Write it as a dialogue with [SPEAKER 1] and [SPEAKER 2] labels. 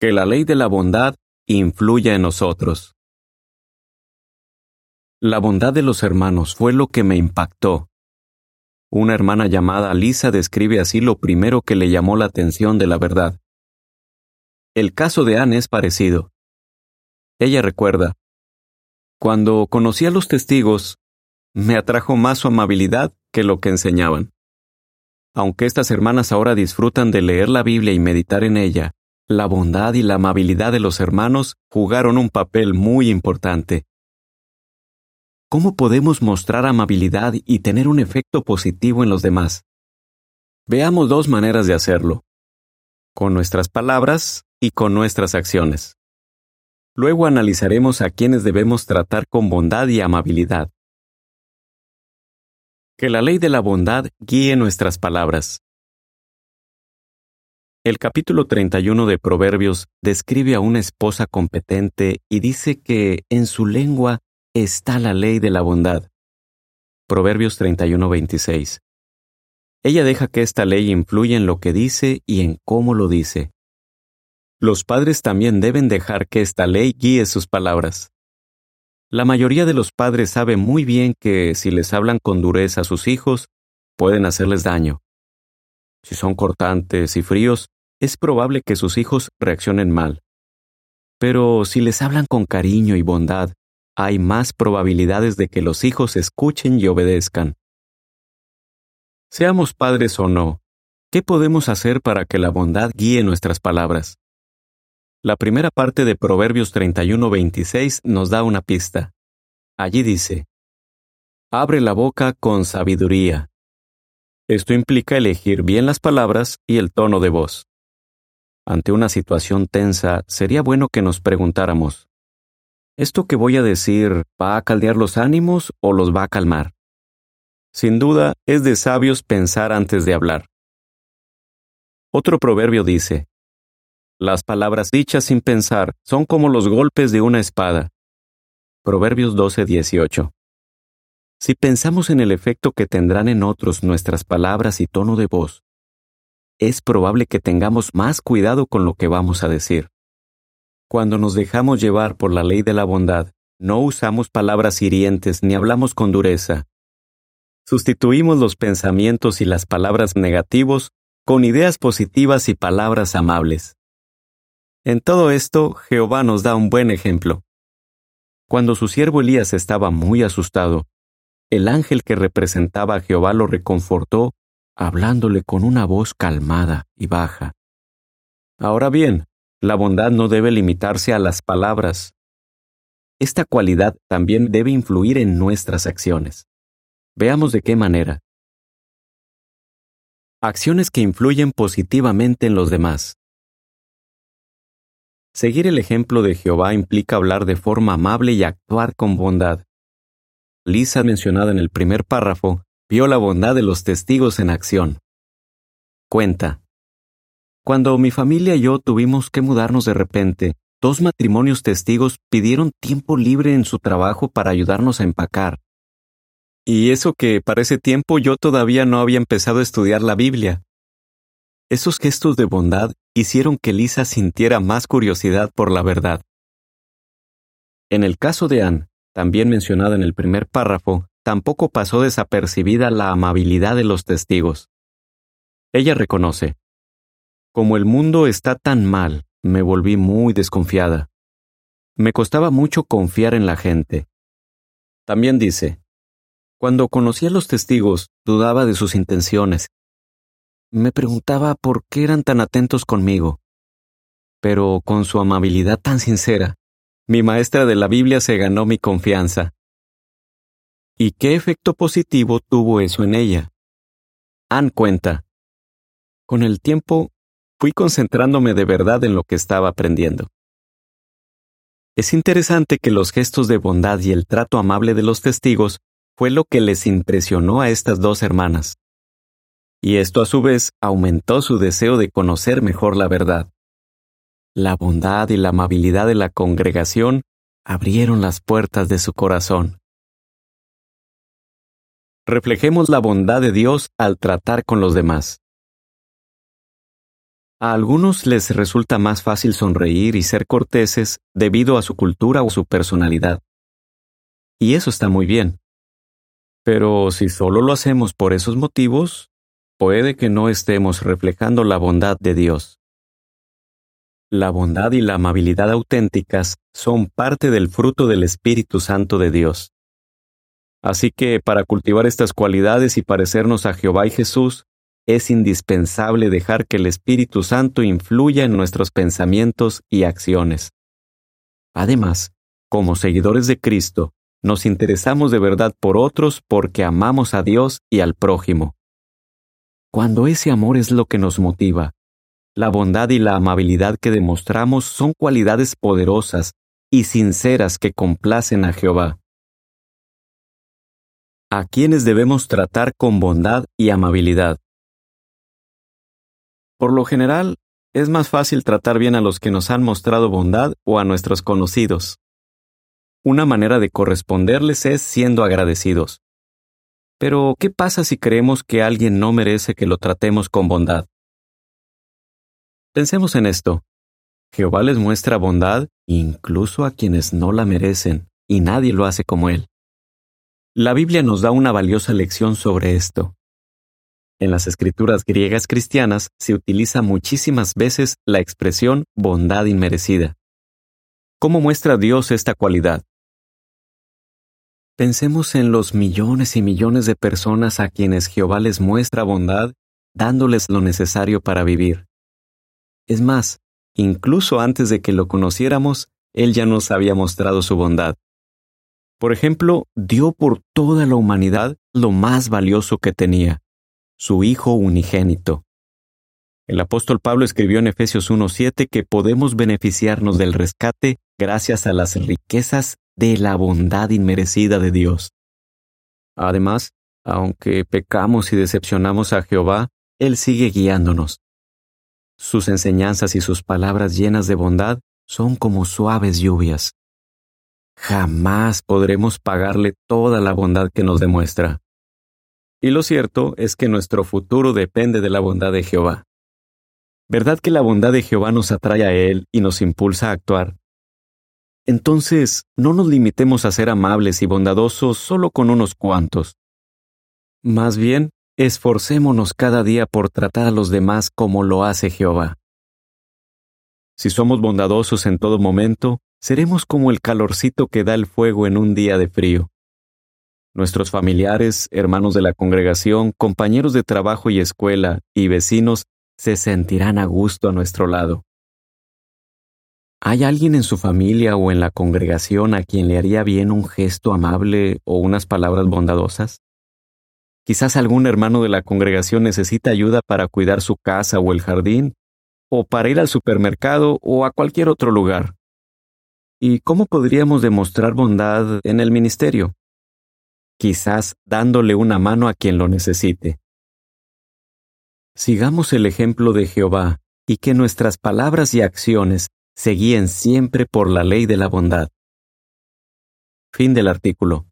[SPEAKER 1] Que la ley de la bondad influya en nosotros. La bondad de los hermanos fue lo que me impactó. Una hermana llamada Lisa describe así lo primero que le llamó la atención de la verdad. El caso de Anne es parecido. Ella recuerda, Cuando conocí a los testigos, me atrajo más su amabilidad que lo que enseñaban. Aunque estas hermanas ahora disfrutan de leer la Biblia y meditar en ella, la bondad y la amabilidad de los hermanos jugaron un papel muy importante. ¿Cómo podemos mostrar amabilidad y tener un efecto positivo en los demás? Veamos dos maneras de hacerlo. Con nuestras palabras y con nuestras acciones. Luego analizaremos a quienes debemos tratar con bondad y amabilidad. Que la ley de la bondad guíe nuestras palabras. El capítulo 31 de Proverbios describe a una esposa competente y dice que en su lengua está la ley de la bondad. Proverbios 31:26. Ella deja que esta ley influya en lo que dice y en cómo lo dice. Los padres también deben dejar que esta ley guíe sus palabras. La mayoría de los padres sabe muy bien que si les hablan con dureza a sus hijos, pueden hacerles daño. Si son cortantes y fríos, es probable que sus hijos reaccionen mal. Pero si les hablan con cariño y bondad, hay más probabilidades de que los hijos escuchen y obedezcan. Seamos padres o no, ¿qué podemos hacer para que la bondad guíe nuestras palabras? La primera parte de Proverbios 31:26 nos da una pista. Allí dice, Abre la boca con sabiduría. Esto implica elegir bien las palabras y el tono de voz. Ante una situación tensa, sería bueno que nos preguntáramos, ¿Esto que voy a decir va a caldear los ánimos o los va a calmar? Sin duda, es de sabios pensar antes de hablar. Otro proverbio dice, Las palabras dichas sin pensar son como los golpes de una espada. Proverbios 12:18. Si pensamos en el efecto que tendrán en otros nuestras palabras y tono de voz, es probable que tengamos más cuidado con lo que vamos a decir. Cuando nos dejamos llevar por la ley de la bondad, no usamos palabras hirientes ni hablamos con dureza. Sustituimos los pensamientos y las palabras negativos con ideas positivas y palabras amables. En todo esto, Jehová nos da un buen ejemplo. Cuando su siervo Elías estaba muy asustado, el ángel que representaba a Jehová lo reconfortó, hablándole con una voz calmada y baja. Ahora bien, la bondad no debe limitarse a las palabras. Esta cualidad también debe influir en nuestras acciones. Veamos de qué manera. Acciones que influyen positivamente en los demás. Seguir el ejemplo de Jehová implica hablar de forma amable y actuar con bondad. Lisa, mencionada en el primer párrafo, vio la bondad de los testigos en acción. Cuenta. Cuando mi familia y yo tuvimos que mudarnos de repente, dos matrimonios testigos pidieron tiempo libre en su trabajo para ayudarnos a empacar. Y eso que para ese tiempo yo todavía no había empezado a estudiar la Biblia. Esos gestos de bondad hicieron que Lisa sintiera más curiosidad por la verdad. En el caso de Anne, también mencionada en el primer párrafo, tampoco pasó desapercibida la amabilidad de los testigos. Ella reconoce, como el mundo está tan mal, me volví muy desconfiada. Me costaba mucho confiar en la gente. También dice, cuando conocí a los testigos, dudaba de sus intenciones. Me preguntaba por qué eran tan atentos conmigo. Pero con su amabilidad tan sincera, mi maestra de la Biblia se ganó mi confianza. ¿Y qué efecto positivo tuvo eso en ella? Ann cuenta. Con el tiempo fui concentrándome de verdad en lo que estaba aprendiendo. Es interesante que los gestos de bondad y el trato amable de los testigos fue lo que les impresionó a estas dos hermanas. Y esto a su vez aumentó su deseo de conocer mejor la verdad. La bondad y la amabilidad de la congregación abrieron las puertas de su corazón. Reflejemos la bondad de Dios al tratar con los demás. A algunos les resulta más fácil sonreír y ser corteses debido a su cultura o su personalidad. Y eso está muy bien. Pero si solo lo hacemos por esos motivos, puede que no estemos reflejando la bondad de Dios. La bondad y la amabilidad auténticas son parte del fruto del Espíritu Santo de Dios. Así que para cultivar estas cualidades y parecernos a Jehová y Jesús, es indispensable dejar que el Espíritu Santo influya en nuestros pensamientos y acciones. Además, como seguidores de Cristo, nos interesamos de verdad por otros porque amamos a Dios y al prójimo. Cuando ese amor es lo que nos motiva, la bondad y la amabilidad que demostramos son cualidades poderosas y sinceras que complacen a Jehová. ¿A quienes debemos tratar con bondad y amabilidad? Por lo general, es más fácil tratar bien a los que nos han mostrado bondad o a nuestros conocidos. Una manera de corresponderles es siendo agradecidos. Pero, ¿qué pasa si creemos que alguien no merece que lo tratemos con bondad? Pensemos en esto. Jehová les muestra bondad incluso a quienes no la merecen, y nadie lo hace como Él. La Biblia nos da una valiosa lección sobre esto. En las escrituras griegas cristianas se utiliza muchísimas veces la expresión bondad inmerecida. ¿Cómo muestra Dios esta cualidad? Pensemos en los millones y millones de personas a quienes Jehová les muestra bondad, dándoles lo necesario para vivir. Es más, incluso antes de que lo conociéramos, Él ya nos había mostrado su bondad. Por ejemplo, dio por toda la humanidad lo más valioso que tenía, su Hijo unigénito. El apóstol Pablo escribió en Efesios 1.7 que podemos beneficiarnos del rescate gracias a las riquezas de la bondad inmerecida de Dios. Además, aunque pecamos y decepcionamos a Jehová, Él sigue guiándonos. Sus enseñanzas y sus palabras llenas de bondad son como suaves lluvias. Jamás podremos pagarle toda la bondad que nos demuestra. Y lo cierto es que nuestro futuro depende de la bondad de Jehová. ¿Verdad que la bondad de Jehová nos atrae a Él y nos impulsa a actuar? Entonces, no nos limitemos a ser amables y bondadosos solo con unos cuantos. Más bien, esforcémonos cada día por tratar a los demás como lo hace Jehová. Si somos bondadosos en todo momento, seremos como el calorcito que da el fuego en un día de frío. Nuestros familiares, hermanos de la congregación, compañeros de trabajo y escuela y vecinos se sentirán a gusto a nuestro lado. ¿Hay alguien en su familia o en la congregación a quien le haría bien un gesto amable o unas palabras bondadosas? Quizás algún hermano de la congregación necesita ayuda para cuidar su casa o el jardín, o para ir al supermercado o a cualquier otro lugar. ¿Y cómo podríamos demostrar bondad en el ministerio? Quizás dándole una mano a quien lo necesite. Sigamos el ejemplo de Jehová y que nuestras palabras y acciones se guíen siempre por la ley de la bondad. Fin del artículo.